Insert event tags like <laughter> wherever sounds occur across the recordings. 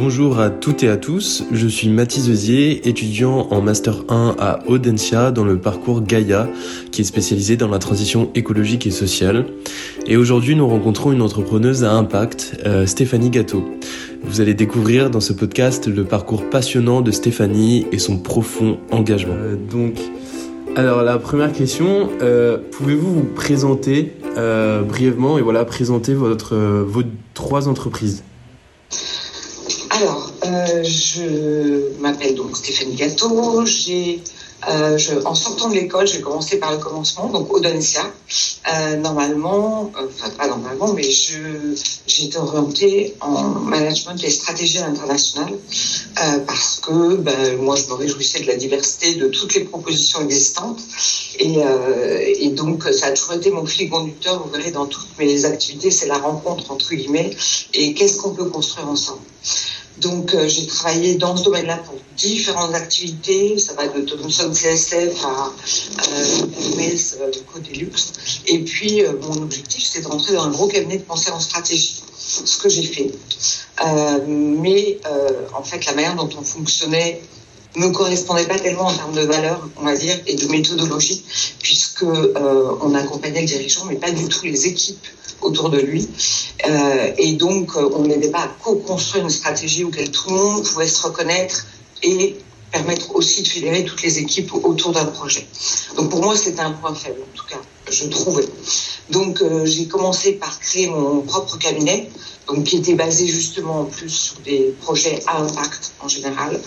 Bonjour à toutes et à tous, je suis Mathis Eusier, étudiant en Master 1 à Audencia dans le parcours Gaia, qui est spécialisé dans la transition écologique et sociale. Et aujourd'hui, nous rencontrons une entrepreneuse à impact, euh, Stéphanie Gâteau. Vous allez découvrir dans ce podcast le parcours passionnant de Stéphanie et son profond engagement. Euh, donc, alors la première question, euh, pouvez-vous vous présenter brièvement et voilà présenter vos trois entreprises? Alors, euh, je m'appelle donc Stéphanie Gâteau. J'ai, euh, en sortant de l'école, j'ai commencé par le commencement, donc au Euh, normalement, enfin pas normalement, mais je, j'ai été orientée en management et stratégie internationale euh, parce que ben, moi, je me réjouissais de la diversité de toutes les propositions existantes. Et, et donc, ça a toujours été mon fil conducteur, vous verrez, dans toutes mes activités, c'est la rencontre entre guillemets et qu'est-ce qu'on peut construire ensemble. Donc, euh, j'ai travaillé dans ce domaine-là pour différentes activités. Ça va de Thomson CSF à euh, Hermès, euh, côté luxe. Et puis, euh, mon objectif, c'est de rentrer dans un gros cabinet de pensée en stratégie. Ce que j'ai fait. mais, en fait, la manière dont on fonctionnait me correspondait pas tellement en termes de valeur, on va dire, et de méthodologie, puisque on accompagnait le dirigeant, mais pas du tout les équipes autour de lui. Euh, et donc, euh, on n'aidait pas à co-construire une stratégie auquel tout le monde pouvait se reconnaître et permettre aussi de fédérer toutes les équipes autour d'un projet. Donc pour moi, c'était un point faible, en tout cas, je trouvais. Donc euh, j'ai commencé par créer mon propre cabinet, donc qui était basé justement en plus sur des projets à impact en général,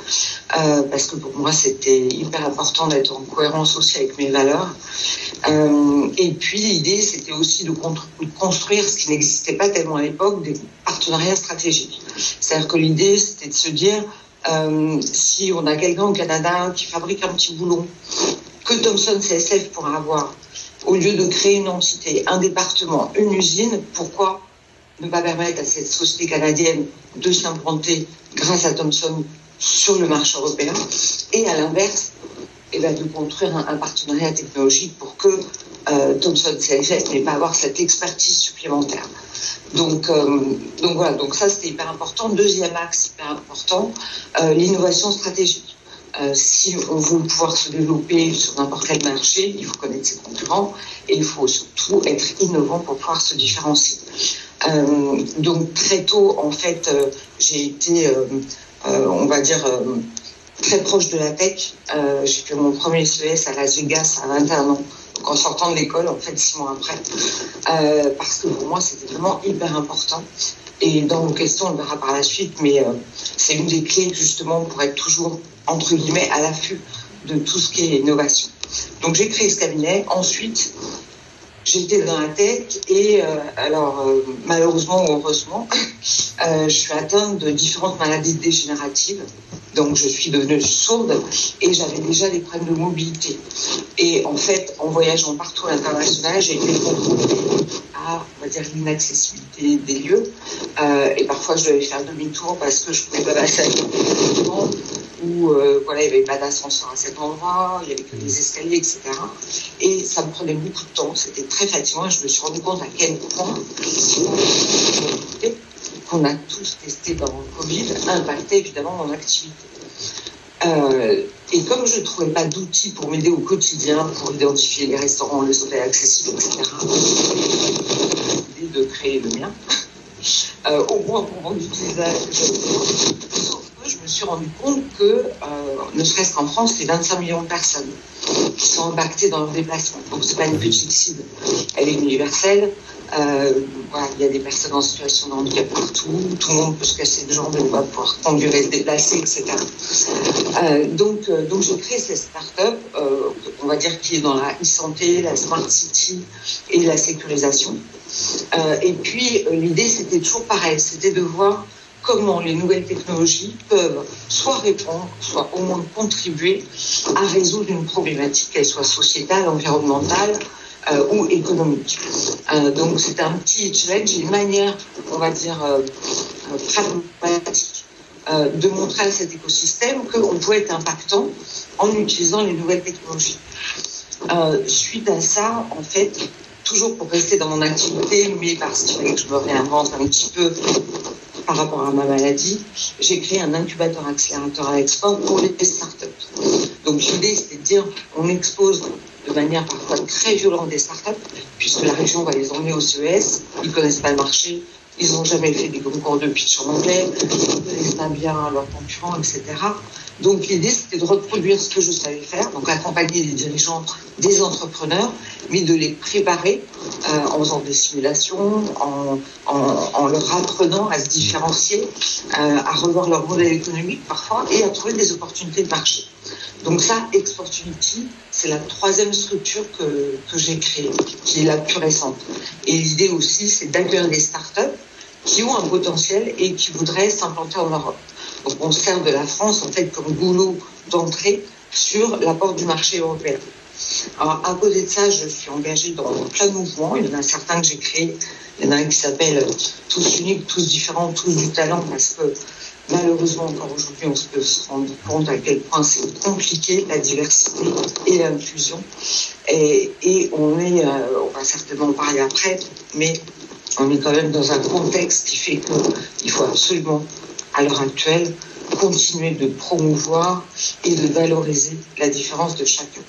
euh, parce que pour moi c'était hyper important d'être en cohérence aussi avec mes valeurs. Euh, et puis l'idée, c'était aussi de, construire ce qui n'existait pas tellement à l'époque, des partenariats stratégiques. C'est-à-dire que l'idée, c'était de se dire, si on a quelqu'un au Canada qui fabrique un petit boulon que Thomson CSF pourra avoir, au lieu de créer une entité, un département, une usine, pourquoi ne pas permettre à cette société canadienne de s'implanter grâce à Thomson sur le marché européen et à l'inverse, et ben, de construire un, partenariat technologique pour que euh, Thomson CFF n'ait pas avoir cette expertise supplémentaire. Donc, euh, donc voilà, donc ça c'était hyper important. Deuxième axe hyper important, euh, l'innovation stratégique. Euh, si on veut pouvoir se développer sur n'importe quel marché, il faut connaître ses concurrents et il faut surtout être innovant pour pouvoir se différencier. Euh, donc très tôt, en fait, euh, j'ai été, on va dire, très proche de la tech. J'ai fait mon premier CES à Las Vegas à 21 ans, donc en sortant de l'école, en fait, six mois après. Parce que pour moi, c'était vraiment hyper important. Et dans vos questions, on le verra par la suite, mais euh, c'est une des clés justement pour être toujours, entre guillemets, à l'affût de tout ce qui est innovation. Donc j'ai créé ce cabinet. Ensuite, j'étais dans la tech et euh, alors euh, malheureusement ou heureusement, <laughs> je suis atteinte de différentes maladies dégénératives. Donc je suis devenue sourde et j'avais déjà des problèmes de mobilité. Et en fait, en voyageant partout à l'international, j'ai été confrontée à, on va dire, l'inaccessibilité des lieux. et parfois, je devais faire demi-tour parce que je pouvais pas passer à où euh, voilà, il n'y avait pas d'ascenseur à cet endroit, il n'y avait que des escaliers, etc. Et ça me prenait beaucoup de temps, c'était très fatigant et je me suis rendu compte à quel point qu'on a tous testé dans le Covid impactait évidemment mon activité. Euh, et comme je ne trouvais pas d'outils pour m'aider au quotidien, pour identifier les restaurants, les hôtels accessibles, etc., j'ai de créer le mien, <laughs> euh, au moins pour mon utilisation suis rendu compte que, euh, ne serait-ce qu'en France, c'est 25 millions de personnes qui sont impactées dans leur déplacement. Donc, c'est pas une petite cible. Elle est universelle. Euh, il y a des personnes en situation de partout. Tout le monde peut se casser de jambes et va pouvoir conduire et se déplacer, etc. Euh, donc, donc, j'ai créé cette start-up, on va dire, qui est dans la e-santé, la smart city et la sécurisation. Et puis, l'idée, c'était toujours pareil. C'était de voir comment les nouvelles technologies peuvent soit répondre, soit au moins contribuer à résoudre une problématique, qu'elle soit sociétale, environnementale euh, ou économique. Euh, donc c'est un petit challenge, une manière, on va dire, euh, pragmatique de montrer à cet écosystème qu'on peut être impactant en utilisant les nouvelles technologies. suite à ça, en fait, toujours pour rester dans mon activité, mais parce qu'il fallait que je me réinvente un petit peu par rapport à ma maladie, j'ai créé un incubateur accélérateur à l'export pour les startups. Donc l'idée, c'est de dire, on expose de manière parfois très violente des startups, puisque la région va les emmener au CES, ils connaissent pas le marché, ils n'ont jamais fait des concours de pitch en anglais, ils connaissent pas bien leurs concurrents, etc. Donc l'idée, c'était de reproduire ce que je savais faire, donc accompagner les dirigeants des entrepreneurs, mais de les préparer euh, en faisant des simulations, en, leur apprenant à se différencier, euh, à revoir leur modèle économique parfois et à trouver des opportunités de marché. Donc ça, Exportunity, c'est la troisième structure que, j'ai créée, qui est la plus récente. Et l'idée aussi, c'est d'accueillir des startups qui ont un potentiel et qui voudraient s'implanter en Europe. Donc on sert de la France en fait comme goulot d'entrée sur la porte du marché européen. Alors à côté de ça, je suis engagée dans plein de mouvements. Il y en a certains que j'ai créés. Il y en a un qui s'appelle Tous uniques, tous différents, tous du talent parce que malheureusement encore aujourd'hui on se peut se rendre compte à quel point c'est compliqué la diversité et l'inclusion. Et, et, on est, euh, on va certainement en parler après, mais on est quand même dans un contexte qui fait qu'il faut absolument, à l'heure actuelle, continuer de promouvoir et de valoriser la différence de chacun.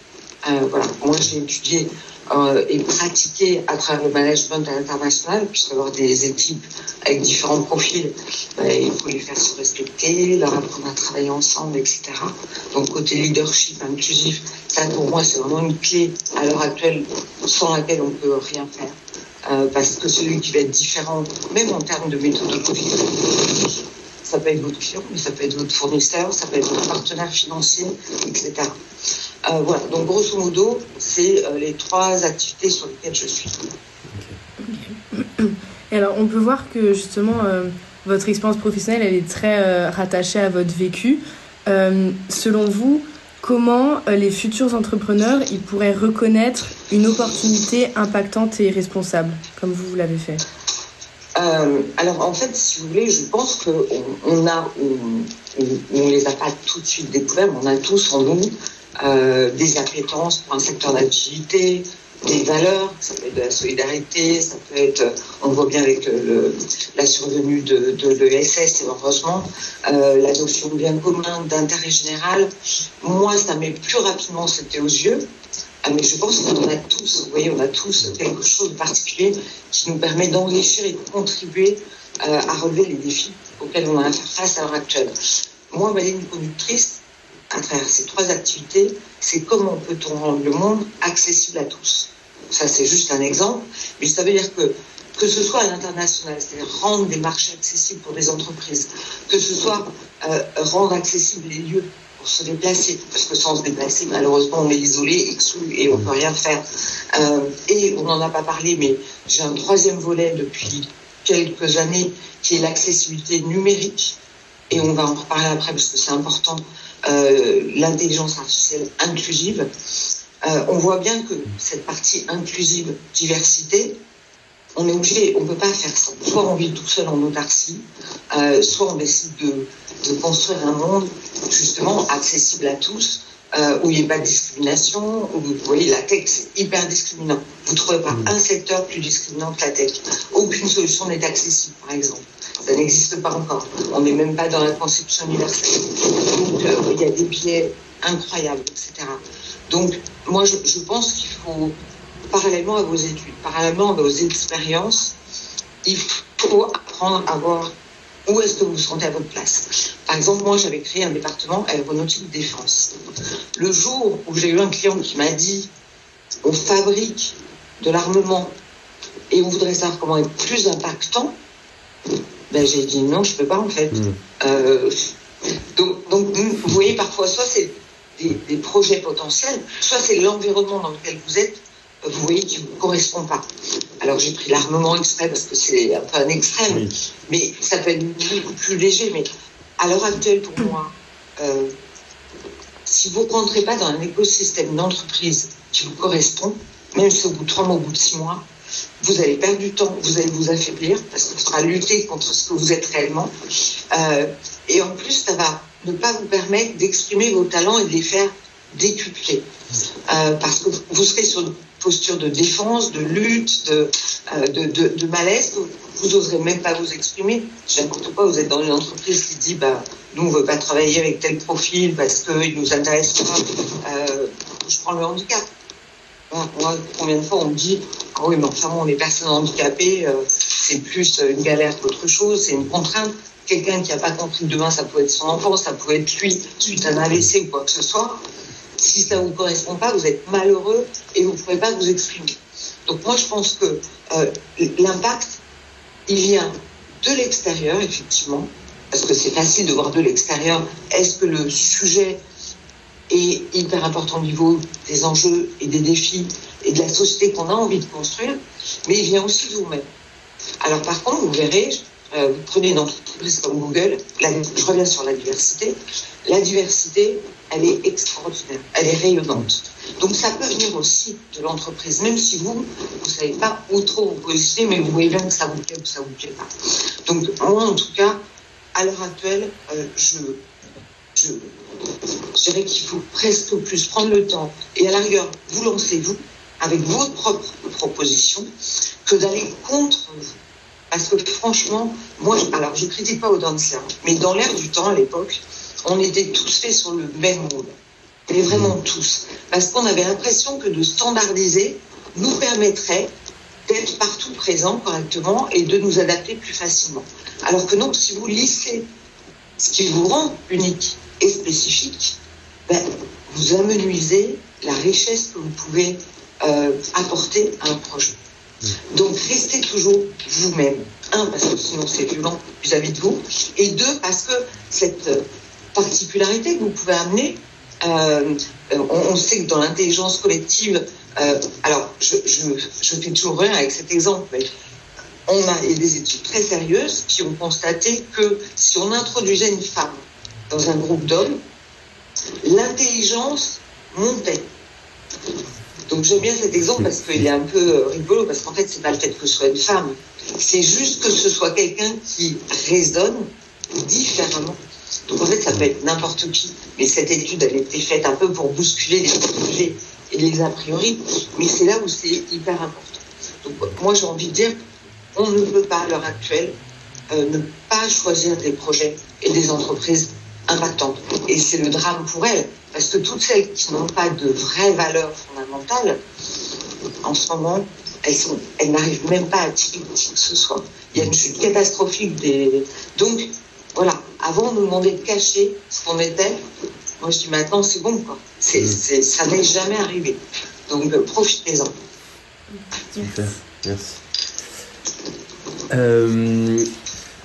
Euh, voilà. Moi, j'ai étudié euh, et pratiqué à travers le management à l'international, avoir des équipes avec différents profils, ben, il faut les faire se respecter, leur apprendre à travailler ensemble, etc. Donc, côté leadership inclusif, ça pour moi, c'est vraiment une clé à l'heure actuelle sans laquelle on ne peut rien faire. Euh, parce que celui qui va être différent, même en termes de méthodologie, ça peut être votre client, mais ça peut être votre fournisseur, ça peut être votre partenaire financier, etc. Euh, voilà, donc grosso modo, c'est euh, les trois activités sur lesquelles je suis. Et alors, on peut voir que justement, votre expérience professionnelle, elle est très rattachée à votre vécu. selon vous, comment euh, les futurs entrepreneurs ils pourraient reconnaître une opportunité impactante et responsable, comme vous, vous l'avez fait? Euh, alors en fait, si vous voulez, je pense qu'on on a, on, on, les a pas tout de suite découverts, mais on a tous en nous euh, des appétences pour un secteur d'activité, des valeurs, ça peut être de la solidarité, ça peut être, on voit bien avec le, la survenue de, de l'ESS, heureusement, euh, la notion de bien commun, d'intérêt général. Moi, ça met plus rapidement c'était aux yeux, ah, mais je pense qu'on a tous, vous voyez, on a tous quelque chose de particulier qui nous permet d'enrichir et de contribuer euh, à relever les défis auxquels on a à faire face à l'heure actuelle. Moi, ma ligne conductrice, à travers ces trois activités, c'est comment peut-on rendre le monde accessible à tous. Ça, c'est juste un exemple, mais ça veut dire que que ce soit à l'international, c'est-à-dire rendre des marchés accessibles pour des entreprises, que ce soit euh, rendre accessibles les lieux pour se déplacer, parce que sans se déplacer, malheureusement, on est isolé, exclu et on ne peut rien faire. Euh, et on n'en a pas parlé, mais j'ai un troisième volet depuis quelques années qui est l'accessibilité numérique, et on va en reparler après parce que c'est important, l'intelligence artificielle inclusive. Euh, on voit bien que cette partie inclusive, diversité, on est obligé, on ne peut pas faire ça. Soit on vit tout seul en autarcie, euh, soit on décide de, de, construire un monde justement accessible à tous, euh, où il n'y ait pas de discrimination, où vous voyez la tech c'est hyper discriminant. Vous ne trouvez pas mm. un secteur plus discriminant que la tech. Aucune solution n'est accessible, par exemple. Ça n'existe pas encore. On n'est même pas dans la conception universelle. Donc euh, il y a des biais incroyables, etc. Donc moi je, je pense qu'il faut parallèlement à vos études, parallèlement à vos expériences, il faut apprendre à voir où est-ce que vous vous sentez à votre place. Par exemple, moi, j'avais créé un département aéronautique défense. Le jour où j'ai eu un client qui m'a dit on fabrique de l'armement et on voudrait savoir comment être plus impactant, ben, j'ai dit non, je peux pas en fait. Hmm. Euh, donc, donc, vous voyez, parfois, soit c'est des, des projets potentiels, soit c'est l'environnement dans lequel vous êtes vous voyez, qui ne vous correspond pas. Alors j'ai pris l'armement exprès parce que c'est un peu un extrême, mais ça peut être beaucoup plus léger. Mais à l'heure actuelle, pour moi, euh, si vous ne rentrez pas dans un écosystème d'entreprise qui vous correspond, même si au bout de trois mois, au bout de six mois, vous allez perdre du temps, vous allez vous affaiblir parce qu'il faudra lutter contre ce que vous êtes réellement. Euh, et en plus, ça va ne pas vous permettre d'exprimer vos talents et de les faire décupler. Euh, parce que vous serez sur posture de défense, de lutte, de, euh, de, de, malaise. Vous n'oserez même pas vous exprimer. N'importe quoi, vous êtes dans une entreprise qui dit bah, nous, on ne veut pas travailler avec tel profil parce qu'il nous intéresse pas. Euh, je prends le handicap. Combien de fois on me dit ah oui, mais enfin, bon, les personnes handicapées, euh, c'est plus une galère qu'autre chose, c'est une contrainte. Quelqu'un qui n'a pas compris demain, ça peut être son enfant, ça peut être lui suite à un AVC ou quoi que ce soit si ça ne vous correspond pas, vous êtes malheureux et vous ne pouvez pas vous exprimer. Donc moi, je pense que euh, l'impact, il vient de l'extérieur, effectivement, parce que c'est facile de voir de l'extérieur. Est-ce que le sujet est hyper important au niveau des enjeux et des défis et de la société qu'on a envie de construire, mais il vient aussi de vous-même. Alors par contre, vous verrez, euh, vous prenez une entreprise comme Google, je reviens sur la diversité, la diversité, elle est extraordinaire, elle est rayonnante. Donc ça peut venir aussi de l'entreprise, même si vous, vous ne savez pas où trop vous positionner, mais vous voyez bien que ça vous plaît ou ça vous plaît pas. Donc moi, en tout cas, à l'heure actuelle, euh, je, je, dirais qu'il faut presque plus prendre le temps et à la rigueur, vous lancez-vous avec votre propre proposition que d'aller contre vous. Parce que franchement, moi, alors je critique pas Audencia, mais dans l'air du temps à l'époque, on était tous faits sur le même monde. Et vraiment tous. Parce qu'on avait l'impression que de standardiser nous permettrait d'être partout présent correctement et de nous adapter plus facilement. Alors que non, si vous lissez ce qui vous rend unique et spécifique, ben, vous amenuisez la richesse que vous pouvez euh, apporter à un projet. Donc restez toujours vous-même. Un, parce que sinon c'est violent vis-à-vis de vous. Et deux, parce que cette particularité que vous pouvez amener, euh, on, sait que dans l'intelligence collective, euh, alors je, je, fais toujours rien avec cet exemple, mais on a des études très sérieuses qui ont constaté que si on introduisait une femme dans un groupe d'hommes, l'intelligence montait. Donc j'aime bien cet exemple parce qu'il est un peu euh, rigolo, parce qu'en fait, c'est pas le fait que ce soit une femme, c'est juste que ce soit quelqu'un qui raisonne différemment. Donc en fait, ça peut être n'importe qui. Mais cette étude, elle a été faite un peu pour bousculer les préjugés et les a priori, mais c'est là où c'est hyper important. Donc moi, j'ai envie de dire, on ne peut pas à l'heure actuelle euh, ne pas choisir des projets et des entreprises impactantes. Et c'est le drame pour elles. Parce que toutes celles qui n'ont pas de vraies valeurs fondamentales, en ce moment, elles, elles n'arrivent même pas à tirer qui que ce soit. Il y a une chute catastrophique des. Donc, voilà. Avant, on nous demandait de cacher ce qu'on était. Moi, je dis maintenant, c'est bon, quoi. C'est, mm. c'est, ça n'est jamais arrivé. Donc, euh, profitez-en. Super. Merci. Euh,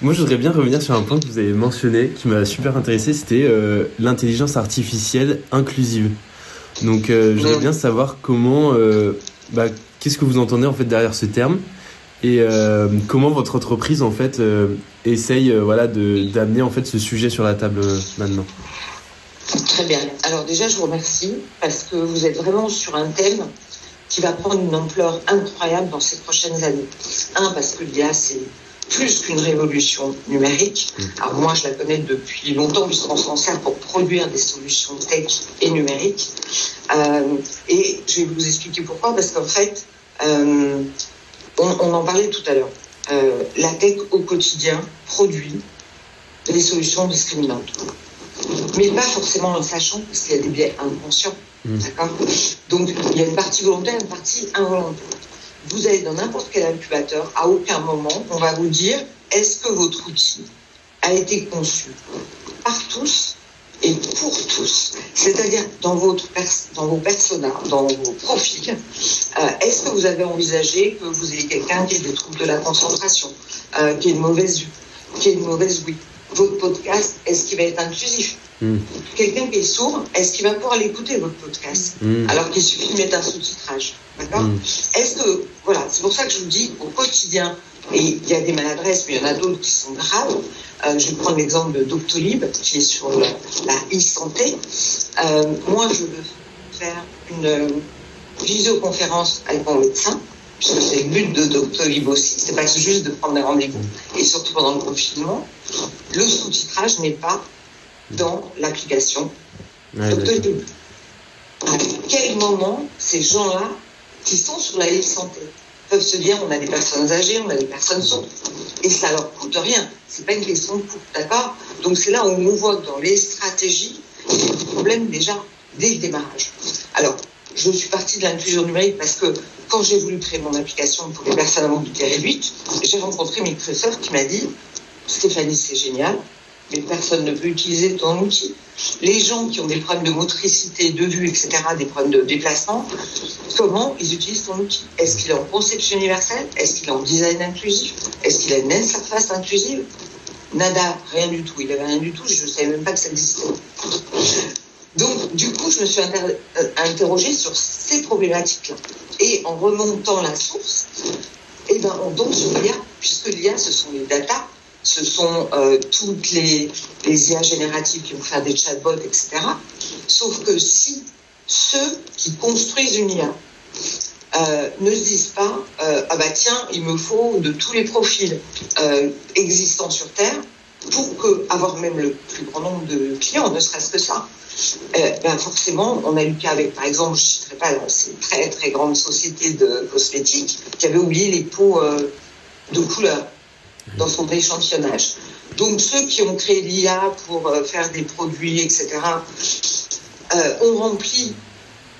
moi, je voudrais bien revenir sur un point que vous avez mentionné, qui m'a super intéressé, c'était euh, l'intelligence artificielle inclusive. Donc, euh, je voudrais bien savoir comment, euh, bah, qu'est-ce que vous entendez en fait derrière ce terme, et comment votre entreprise en fait essaye, voilà, d'amener en fait ce sujet sur la table maintenant? Très bien. Alors déjà, je vous remercie parce que vous êtes vraiment sur un thème qui va prendre une ampleur incroyable dans ces prochaines années. Un, parce que l'IA, c'est plus qu'une révolution numérique. Mm. Alors moi, je la connais depuis longtemps puisqu'on s'en sert pour produire des solutions tech et numériques. Euh, et je vais vous expliquer pourquoi, parce qu'en fait, on, en parlait tout à l'heure. Euh, la tech au quotidien produit des solutions discriminantes. Mais pas forcément en sachant, parce qu'il y a des biais inconscients. Mm. D'accord? Donc, il y a une partie volontaire et une partie involontaire vous allez dans n'importe quel incubateur, à aucun moment, on va vous dire est-ce que votre outil a été conçu par tous et pour tous. C'est-à-dire dans, vos personas, dans vos profils, euh, est-ce que vous avez envisagé que vous ayez quelqu'un qui ait des troubles de la concentration, euh, qui ait une mauvaise qui ait une mauvaise oui Votre podcast, est-ce qu'il va être inclusif hmm. Quelqu'un qui est sourd, est-ce qu'il va pouvoir l'écouter, votre podcast hmm. Alors qu'il suffit de mettre un sous-titrage. D'accord hmm. Est-ce que, voilà, c'est pour ça que je vous dis, au quotidien, et il y a des maladresses, mais il y en a d'autres qui sont graves. Euh, je vais prendre l'exemple de Doctolib, qui est sur la, e-santé. Euh, moi, je veux faire une visioconférence avec mon médecin, puisque c'est le but de Doctolib aussi. C'est pas juste de prendre des rendez-vous, et surtout pendant le confinement. Le sous-titrage n'est pas dans l'application Doctolib. À quel moment ces gens-là qui sont sur la liste santé peuvent se dire on a des personnes âgées, on a des personnes sourdes, et ça leur coûte rien. C'est pas une question de coût, d'accord? Donc c'est là où on voit que dans les stratégies, il y a des problèmes déjà dès le démarrage. Alors, je suis partie de l'inclusion numérique parce que quand j'ai voulu créer mon application pour les personnes à mobilité réduite, j'ai rencontré Microsoft qui m'a dit Stéphanie, c'est génial, mais personne ne peut utiliser ton outil. Les gens qui ont des problèmes de motricité, de vue, etc., des problèmes de déplacement, comment ils utilisent ton outil? Est-ce qu'il est en conception universelle? Est-ce qu'il est en design inclusif? Est-ce qu'il a une interface inclusive? Nada, rien du tout. Il avait rien du tout, je ne savais même pas que ça existait. Donc, du coup, je me suis euh, interrogée sur ces problématiques-là. Et en remontant la source, eh ben, on tombe sur l'IA, puisque l'IA, ce sont les data ce sont euh, toutes les, IA génératives qui vont faire des chatbots, etc. Sauf que si ceux qui construisent une IA euh, ne se disent pas ah bah tiens il me faut de tous les profils existants sur Terre pour que avoir même le plus grand nombre de clients ne serait-ce que ça ben forcément on a eu le cas avec par exemple je ne citerai pas ces très très grandes sociétés de cosmétiques qui avaient oublié les pots de couleur dans son échantillonnage. Donc ceux qui ont créé l'IA pour euh, faire des produits, etc., euh, ont rempli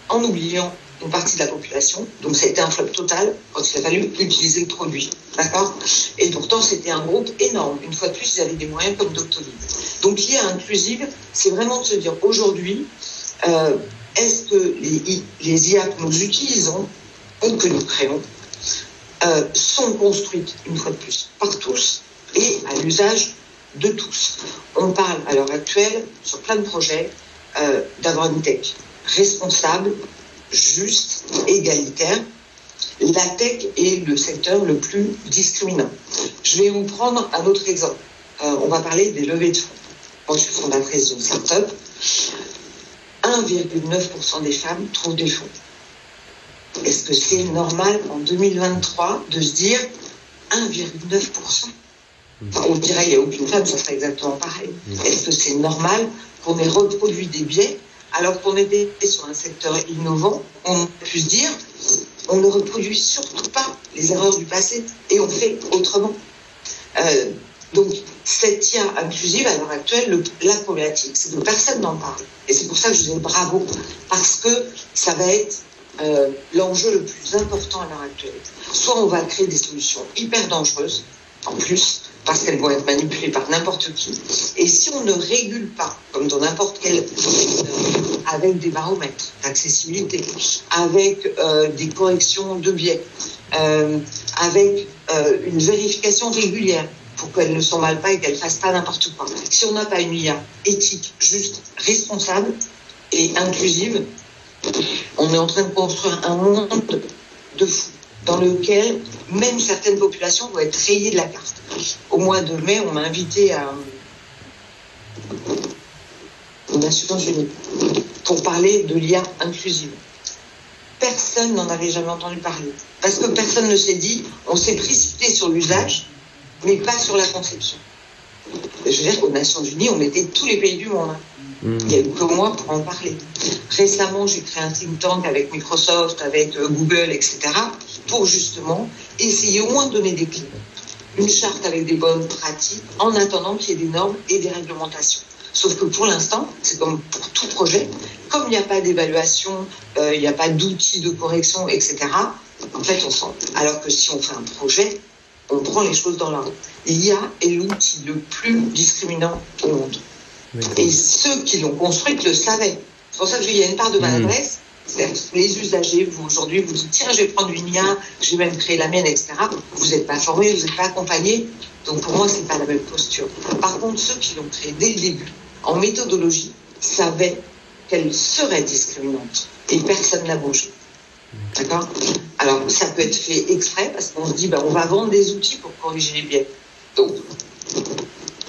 en oubliant une partie de la population. Donc ça a été un flop total quand il a fallu utiliser le produit. D'accord? Et pourtant, c'était un groupe énorme. Une fois de plus, ils avaient des moyens comme Doctolib. Donc l'IA inclusive, c'est vraiment de se dire aujourd'hui, euh, est-ce que les, IA que nous utilisons ou que nous créons euh, sont construites, une fois de plus, par tous et à l'usage de tous? On parle à l'heure actuelle, sur plein de projets, euh, d'avoir une tech responsable, juste, égalitaire. La tech est le secteur le plus discriminant. Je vais vous prendre un autre exemple. Euh, on va parler des levées de fonds. Moi, je suis fondatrice d'une start-up. 1,9% des femmes trouvent des fonds. Est-ce que c'est normal en 2023 de se dire 1,9% On dirait qu'il n'y a aucune femme, ça serait exactement pareil. Mm. Est-ce que c'est normal qu'on ait reproduit des biais alors qu'on était sur un secteur innovant On pu se dire on ne reproduit surtout pas les erreurs du passé et on fait autrement. Euh, donc, cette IA inclusive, à l'heure actuelle, la problématique, c'est que personne n'en parle. Et c'est pour ça que je dis bravo, parce que ça va être euh, l'enjeu le plus important à l'heure actuelle. Soit on va créer des solutions hyper dangereuses, en plus, parce qu'elles vont être manipulées par n'importe qui. Et si on ne régule pas, comme dans n'importe quel avec des baromètres d'accessibilité, avec euh, des corrections de biais, euh, avec une vérification régulière pour qu'elles ne s'emballent pas et qu'elles fassent pas n'importe quoi. Si on n'a pas une IA éthique, juste, responsable et inclusive, on est en train de construire un monde de fou dans lequel même certaines populations vont être rayées de la carte. Au mois de mai, on m'a invité à, aux Nations Unies pour parler de l'IA inclusive. Personne n'en avait jamais entendu parler. Parce que personne ne s'est dit, on s'est précipité sur l'usage, mais pas sur la conception. Je veux dire qu'aux Nations Unies, on mettait tous les pays du monde. Hein. Il n'y a que moi pour en parler. Récemment, j'ai créé un think tank avec Microsoft, avec euh, Google, etc., pour justement essayer au moins de donner des clés. Une charte avec des bonnes pratiques en attendant qu'il y ait des normes et des réglementations. Sauf que pour l'instant, c'est comme pour tout projet, comme il n'y a pas d'évaluation, euh, il n'y a pas d'outils de correction, etc., en fait, on sent. Alors que si on fait un projet, on prend les choses dans l'ordre. L'IA est l'outil le plus discriminant au monde. Et ceux qui l'ont construite le savaient. C'est pour ça que je dis, il y a une part de maladresse. Mmh. Les usagers, vous aujourd'hui, vous dites tiens, je vais prendre une IA, je vais même créer la mienne, etc. Vous n'êtes pas formé, vous n'êtes pas accompagné. Donc pour moi, c'est pas la même posture. Par contre, ceux qui l'ont créé dès le début, en méthodologie, savaient qu'elle serait discriminante. Et personne n'a bougé. D'accord? Alors, ça peut être fait exprès parce qu'on se dit, ben, on va vendre des outils pour corriger les biais. Donc,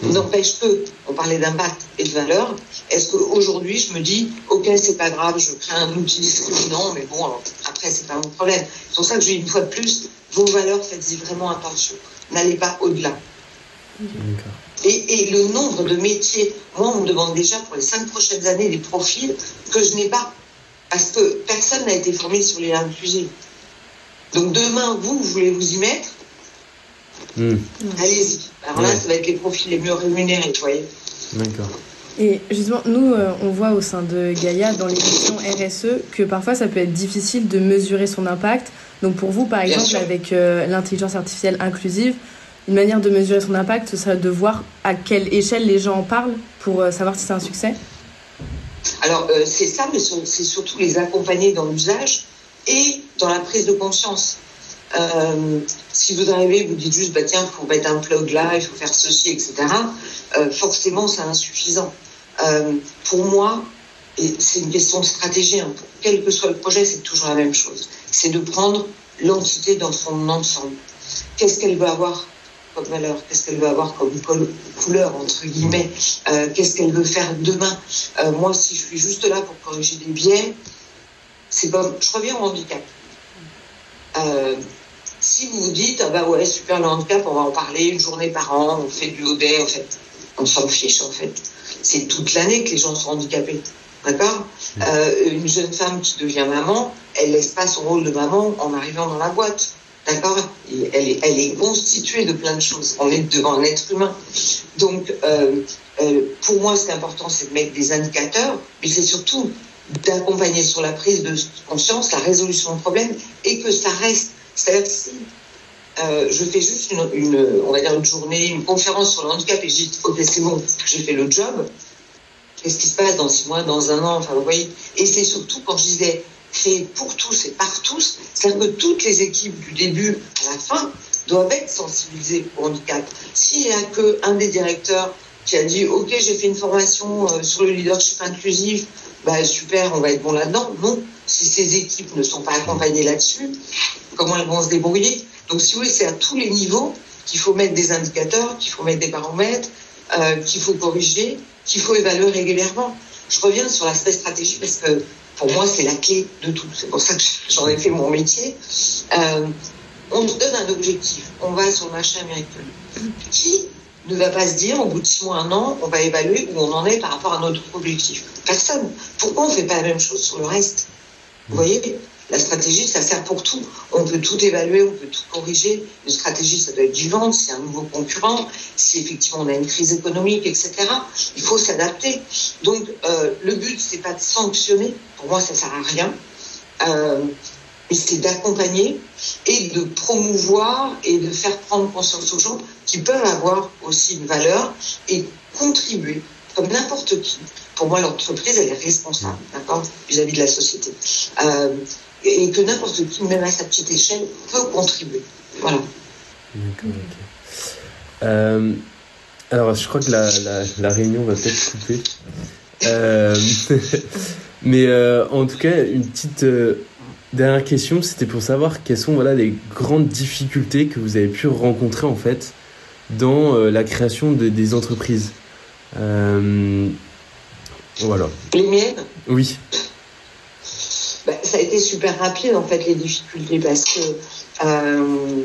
N'empêche que, on parlait d'impact et de valeur, est-ce qu'aujourd'hui je me dis, ok, c'est pas grave, je crée un outil discriminant, mais bon, après, c'est pas mon problème. C'est pour ça que j'ai une fois de plus, vos valeurs, faites-y vraiment attention. N'allez pas au-delà. Et, et, le nombre de métiers, moi, on me demande déjà pour les cinq prochaines années des profils que je n'ai pas. Parce que personne n'a été formé sur les inclusives. Donc demain, vous, vous voulez vous y mettre Hmm. Allez-y. Alors là, Ouais. ça va être les profils les mieux rémunérés, vous voyez. D'accord. Et justement, nous, euh, on voit au sein de Gaïa, dans l'émission RSE, que parfois ça peut être difficile de mesurer son impact. Donc pour vous, par Bien exemple, sûr. avec euh, l'intelligence artificielle inclusive, une manière de mesurer son impact, ce serait de voir à quelle échelle les gens en parlent pour euh, savoir si c'est un succès. Alors, euh, c'est ça, mais c'est surtout les accompagner dans l'usage et dans la prise de conscience. Euh, si vous arrivez, vous dites juste, bah, tiens, il faut mettre un plug là, il faut faire ceci, etc., euh, forcément, c'est insuffisant. Euh, pour moi, et c'est une question de stratégie, hein, quel que soit le projet, c'est toujours la même chose. C'est de prendre l'entité dans son ensemble. Qu'est-ce qu'elle veut avoir comme valeur? Qu'est-ce qu'elle veut avoir comme couleur, entre guillemets? Euh, Qu'est-ce qu'elle veut faire demain? Euh, moi, si je suis juste là pour corriger des biais, c'est pas. Je reviens au handicap. Euh, si vous vous dites, ah bah ouais, super le handicap, on va en parler une journée par an, on fait du ODE, en fait, on s'en fiche en fait. C'est toute l'année que les gens sont handicapés. D'accord? Euh, Une jeune femme qui devient maman, elle laisse pas son rôle de maman en arrivant dans la boîte. D'accord? Elle, est, elle est constituée de plein de choses. On est devant un être humain. Donc, euh, euh, pour moi, ce qui est important, c'est de mettre des indicateurs, mais c'est surtout d'accompagner sur la prise de conscience, la résolution de problèmes, et que ça reste. C'est-à-dire si euh, je fais juste une, une, on va dire une journée, une conférence sur le handicap, et je dis, ok, c'est bon, j'ai fait le job, qu'est-ce qui se passe dans six mois, dans un an, enfin, vous voyez. Et c'est surtout quand je disais créer pour tous et par tous, c'est-à-dire que toutes les équipes du début à la fin doivent être sensibilisées au handicap. S'il n'y a qu'un des directeurs qui a dit ok j'ai fait une formation euh, sur le leadership inclusif, bah super on va être bon là-dedans. Non, si ces équipes ne sont pas accompagnées là-dessus, comment elles vont se débrouiller? Donc si vous voulez c'est à tous les niveaux qu'il faut mettre des indicateurs, qu'il faut mettre des paramètres, euh, qu'il faut corriger, qu'il faut évaluer régulièrement. Je reviens sur l'aspect stratégie parce que pour moi c'est la clé de tout. C'est pour ça que <laughs> j'en ai fait mon métier. Euh, on nous donne un objectif. On va sur le marché américain. Qui ne va pas se dire, au bout de six mois, un an, on va évaluer où on en est par rapport à notre objectif Personne. Pourquoi on ne fait pas la même chose sur le reste? Vous voyez La stratégie, ça sert pour tout. On peut tout évaluer, on peut tout corriger. Une stratégie, ça doit être vivante, c'est un nouveau concurrent, si effectivement on a une crise économique, etc. Il faut s'adapter. Donc, euh, le but, c'est pas de sanctionner. Pour moi, ça sert à rien. Euh, mais c'est d'accompagner et de promouvoir et de faire prendre conscience aux gens qui peuvent avoir aussi une valeur et contribuer, comme n'importe qui. Pour moi, l'entreprise, elle est responsable, d'accord, vis-à-vis de la société. Euh, et que n'importe qui, même à sa petite échelle, peut contribuer. Voilà. D'accord, ok. Euh, alors, je crois que la, la, réunion va peut-être couper. Euh, <laughs> mais euh, en tout cas, une petite dernière question, c'était pour savoir quelles sont voilà, les grandes difficultés que vous avez pu rencontrer en fait dans euh, la création de, des entreprises. Euh, voilà. Les miennes, Oui. bah, ça a été super rapide en fait les difficultés parce que euh,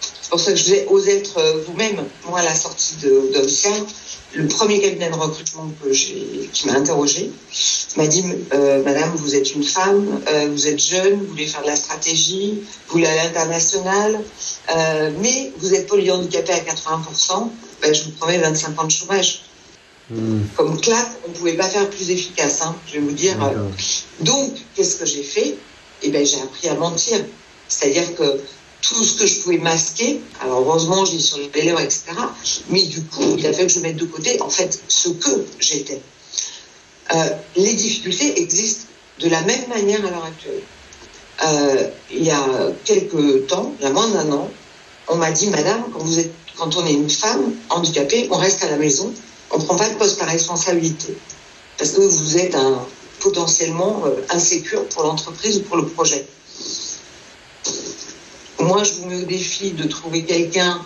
c'est pour ça que je disais osez être vous-même. Moi, à la sortie de le premier cabinet de recrutement que qui m'a interrogé, m'a dit euh, Madame, vous êtes une femme, euh, vous êtes jeune, vous voulez faire de la stratégie, vous voulez aller à l'international, euh, mais vous êtes polyhandicapé à 80%, ben, je vous promets 25 ans de chômage. Hmm, Comme claque, on ne pouvait pas faire plus efficace. Hein, je vais vous dire. donc, qu'est-ce que j'ai fait? Eh bien, j'ai appris à mentir. C'est-à-dire que tout ce que je pouvais masquer, alors heureusement, je dis sur les valeurs, etc. Mais du coup, il a fallu que je mette de côté, en fait, ce que j'étais. Euh, les difficultés existent de la même manière à l'heure actuelle. Euh, il y a quelques temps, il y a moins d'un an, on m'a dit, Madame, quand, on est une femme handicapée, on reste à la maison, on ne prend pas de poste à responsabilité. Parce que vous êtes un, potentiellement euh, insécure pour l'entreprise ou pour le projet. Moi, je vous mets au défi de trouver quelqu'un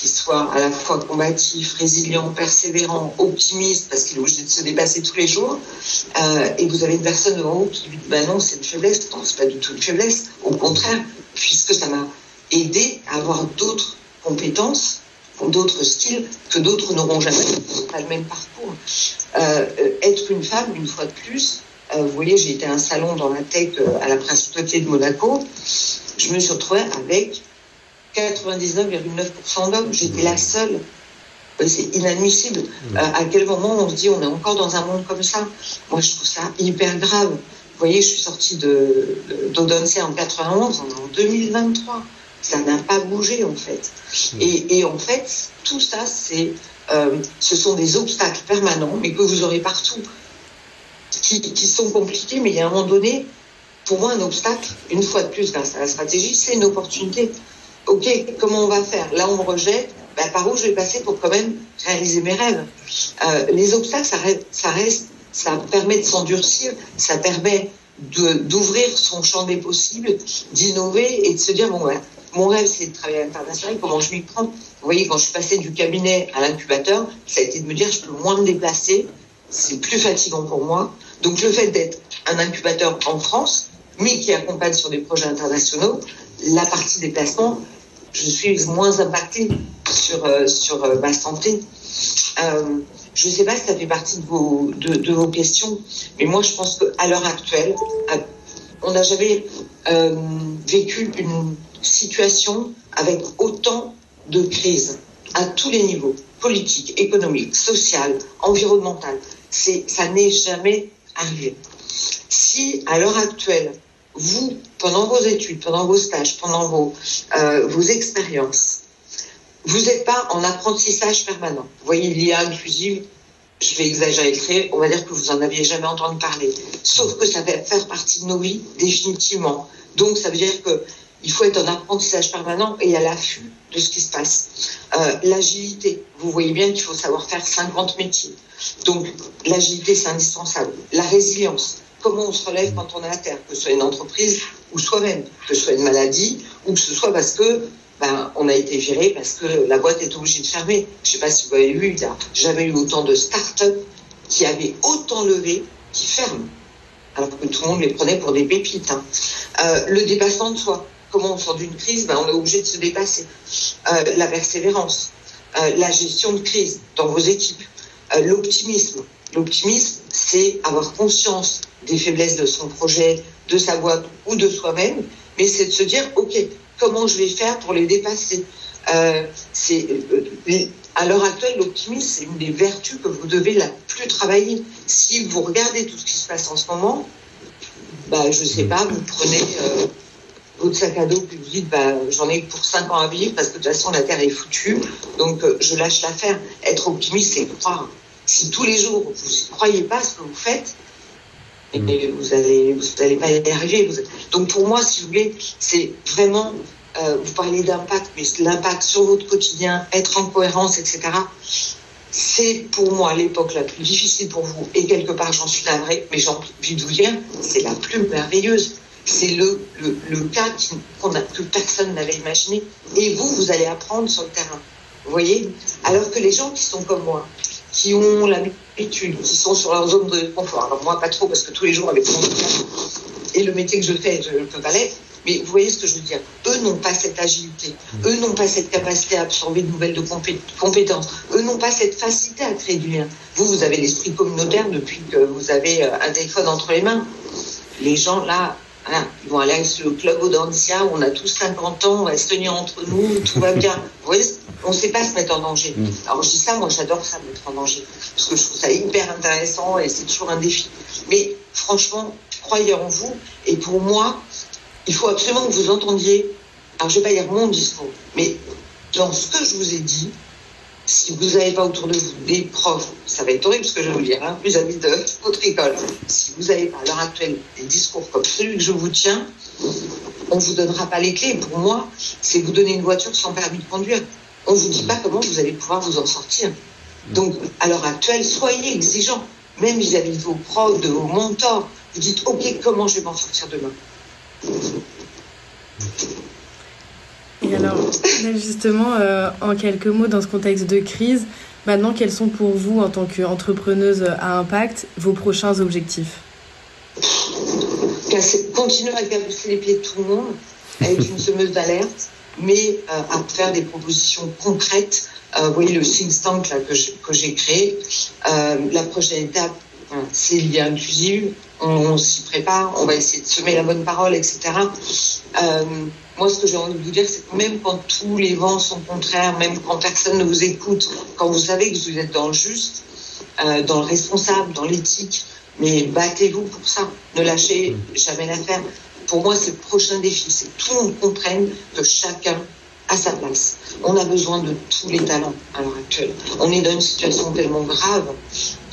qui soit à la fois combatif, résilient, persévérant, optimiste, parce qu'il est obligé de se dépasser tous les jours. Euh, et vous avez une personne devant vous qui dit Ben non, c'est une faiblesse. Non, c'est pas du tout une faiblesse. Au contraire, puisque ça m'a aidé à avoir d'autres compétences, d'autres skills que d'autres n'auront jamais, pas le même parcours. Euh, être une femme, une fois de plus, euh, vous voyez, j'ai été à un salon dans la tech à la principauté de Monaco. je me suis retrouvée avec 99,9% d'hommes. J'étais la seule. Euh, c'est inadmissible. Euh, à quel moment on se dit on est encore dans un monde comme ça? Moi, je trouve ça hyper grave. Vous voyez, je suis sortie d'Odense en 91, on est en 2023. Ça n'a pas bougé en fait. Et, en fait, tout ça, c'est, euh, ce sont des obstacles permanents, mais que vous aurez partout, qui, qui sont compliqués, mais il y a un moment donné, pour moi, un obstacle, une fois de plus grâce à la stratégie, c'est une opportunité. OK, comment on va faire? Là, on me rejette. Ben, par où je vais passer pour quand même réaliser mes rêves? Euh, Les obstacles, ça reste, ça, reste, ça permet de s'endurcir, ça permet d'ouvrir son champ des possibles, d'innover et de se dire, bon, voilà, mon rêve, c'est de travailler à l'international. Comment je m'y prends? Vous voyez, quand je suis passée du cabinet à l'incubateur, ça a été de me dire, je peux moins me déplacer, c'est plus fatigant pour moi. Donc, le fait d'être un incubateur en France, mais qui accompagne sur des projets internationaux, la partie déplacement, je suis moins impactée sur, euh, sur euh, ma santé. Euh, je ne sais pas si ça fait partie de vos, de, vos questions, mais moi je pense qu'à l'heure actuelle, on n'a jamais vécu une situation avec autant de crises à tous les niveaux, politique, économique, social, environnemental. C'est, ça n'est jamais arrivé. Si à l'heure actuelle, vous, pendant vos études, pendant vos stages, pendant vos, euh, vos expériences, vous n'êtes pas en apprentissage permanent. Vous voyez, l'IA inclusive, je vais exagérer on va dire que vous en aviez jamais entendu parler. Sauf que ça va faire partie de nos vies, définitivement. Donc, ça veut dire que il faut être en apprentissage permanent et à l'affût de ce qui se passe. Euh, l'agilité, vous voyez bien qu'il faut savoir faire 50 métiers. Donc, l'agilité, c'est indispensable. La résilience, comment on se relève quand on est à terre, que ce soit une entreprise ou soi-même, que ce soit une maladie ou que ce soit parce que ben, on a été viré parce que la boîte est obligée de fermer. Je ne sais pas si vous avez vu, il n'y a jamais eu autant de start-up qui avaient autant levé qui ferment. Alors que tout le monde les prenait pour des pépites. Hein. Euh, le dépassement de soi. Comment on sort d'une crise ben, On est obligé de se dépasser. Euh, la persévérance. Euh, la gestion de crise dans vos équipes. L'optimisme. L'optimisme, c'est avoir conscience des faiblesses de son projet, de sa boîte ou de soi-même, mais c'est de se dire, OK, comment je vais faire pour les dépasser euh, c'est, euh, À l'heure actuelle, l'optimisme, c'est une des vertus que vous devez la plus travailler. Si vous regardez tout ce qui se passe en ce moment, bah, je ne sais pas, vous prenez euh, votre sac à dos, puis vous dites, bah, j'en ai pour 5 ans à vivre, parce que de toute façon, la Terre est foutue, donc je lâche l'affaire. Être optimiste, c'est croire. Si tous les jours, vous ne croyez pas ce que vous faites, mm. vous allez vous allez pas y arriver. Donc pour moi, si vous voulez, c'est vraiment euh, vous parlez d'impact, mais l'impact sur votre quotidien, être en cohérence, etc. C'est pour moi l'époque la plus difficile pour vous et quelque part j'en suis navrée, mais de vous dire, c'est la plus merveilleuse. C'est le, le, le, cas que personne n'avait imaginé. Et vous, vous allez apprendre sur le terrain. Vous voyez? Alors que les gens qui sont comme moi, qui ont l'habitude, qui sont sur leur zone de confort. Alors moi, pas trop, parce que tous les jours avec mon et le métier que je fais, je ne peux pas l'être. Mais vous voyez ce que je veux dire Eux n'ont pas cette agilité. Mm. Eux n'ont pas cette capacité à absorber de nouvelles de compétences. Eux n'ont pas cette facilité à créer du lien. Vous, vous avez l'esprit communautaire depuis que vous avez euh, un téléphone entre les mains. Les gens, là, ils vont aller le club Audencia où on a tous 50 ans, on va se tenir entre nous, tout va bien. Vous voyez, on ne sait pas se mettre en danger. Mm. Alors je dis ça, moi j'adore ça, mettre en danger, parce que je trouve ça hyper intéressant et c'est toujours un défi. Mais franchement, croyez en vous. Et pour moi, il faut absolument que vous entendiez, alors je ne vais pas dire mon discours, mais dans ce que je vous ai dit, si vous n'avez pas autour de vous des profs, ça va être horrible ce que je vais vous dire, hein, vis-à-vis de votre école, si vous avez à l'heure actuelle des discours comme celui que je vous tiens, on ne vous donnera pas les clés. Pour moi, c'est vous donner une voiture sans permis de conduire. On ne vous dit pas comment vous allez pouvoir vous en sortir. Donc, à l'heure actuelle, soyez exigeants, même vis-à-vis de vos profs, de vos mentors. Vous dites, OK, comment je vais m'en sortir demain? Et alors, justement, euh, en quelques mots, dans ce contexte de crise, maintenant, quels sont pour vous, en tant qu'entrepreneuse à impact, vos prochains objectifs? Continuer à cabosser les pieds de tout le monde, avec une semeuse d'alerte, mais euh, à faire des propositions concrètes. Euh, vous voyez le think tank que j'ai créé. la prochaine étape, C'est l'IA inclusive, on, s'y prépare, on va essayer de semer la bonne parole, etc. Euh, moi, ce que j'ai envie de vous dire, c'est que même quand tous les vents sont contraires, même quand personne ne vous écoute, quand vous savez que vous êtes dans le juste, euh, dans le responsable, dans l'éthique, mais battez-vous pour ça. Ne lâchez jamais l'affaire. Pour moi, c'est le prochain défi. C'est que tout le monde comprenne que chacun a sa place. On a besoin de tous les talents à l'heure actuelle. On est dans une situation tellement grave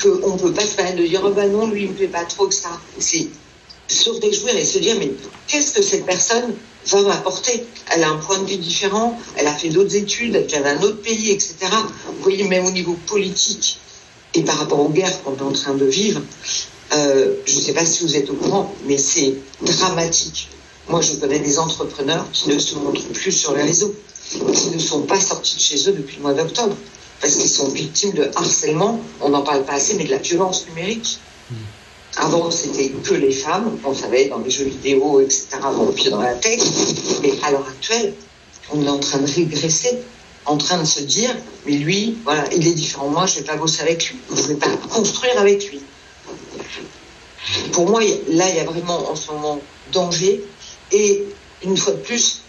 qu'on ne peut pas se permettre de dire oh ben non, lui, il ne me fait pas trop que ça. C'est se réjouir et se dire mais qu'est-ce que cette personne va m'apporter? Elle a un point de vue différent, elle a fait d'autres études, elle vient d'un autre pays, etc. Vous voyez, même au niveau politique et par rapport aux guerres qu'on est en train de vivre, euh, je ne sais pas si vous êtes au courant, mais c'est dramatique. Moi, je connais des entrepreneurs qui ne se montrent plus sur les réseaux, qui ne sont pas sortis de chez eux depuis le mois d'octobre, parce qu'ils sont victimes de harcèlement, on n'en parle pas assez, mais de la violence numérique. Hmm. Avant, c'était que les femmes, on savait, dans les jeux vidéo, etc., bon, pied dans la tête. Mais à l'heure actuelle, on est en train de régresser, en train de se dire, mais lui, voilà, il est différent. Moi, je ne vais pas bosser avec lui, je ne vais pas construire avec lui. Pour moi, là, il y a vraiment en ce moment danger. Et une fois de plus,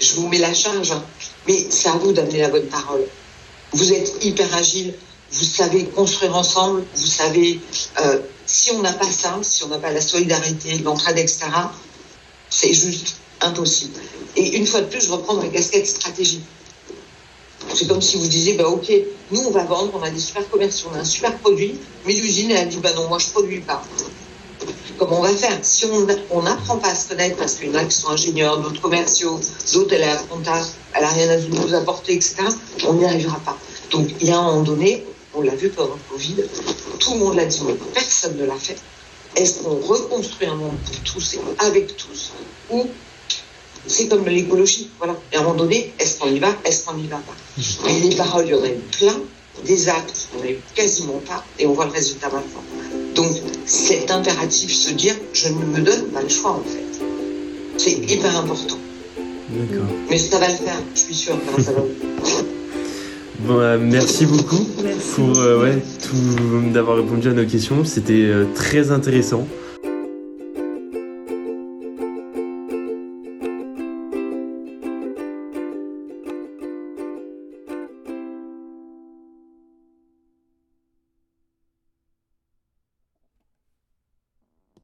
je vous mets la charge, hein, mais c'est à vous d'amener la bonne parole. Vous êtes hyper agile, vous savez construire ensemble, vous savez, euh, si on n'a pas ça, si on n'a pas la solidarité, l'entraide, etc., c'est juste impossible. Et une fois de plus, je reprends ma casquette stratégie. C'est comme si vous disiez, bah, ok, nous on va vendre, on a des super commerciaux, on a un super produit, mais l'usine elle a dit, bah non, moi je produis pas. Comment on va faire Si on n'apprend pas à se connaître, parce qu'il y en a qui sont ingénieurs, d'autres commerciaux, d'autres elle a un contact, elle a rien à nous apporter, etc., on n'y arrivera pas. Donc il y a un moment donné, on l'a vu pendant le Covid, tout le monde l'a dit, mais personne ne l'a fait. Est-ce qu'on reconstruit un monde pour tous et avec tous Ou c'est comme l'écologie, voilà. Et à un moment donné, est-ce qu'on y va Est-ce qu'on n'y va pas? Et les paroles, il y en a plein, des actes, on n'a eu quasiment pas, et on voit le résultat maintenant. Donc, c'est impératif se dire, je ne me donne pas le choix, en fait. C'est hyper important. D'accord. Mais ça va le faire, je suis sûre que ça va Bon, euh, merci beaucoup pour euh, ouais, tout, d'avoir répondu à nos questions. C'était euh, très intéressant.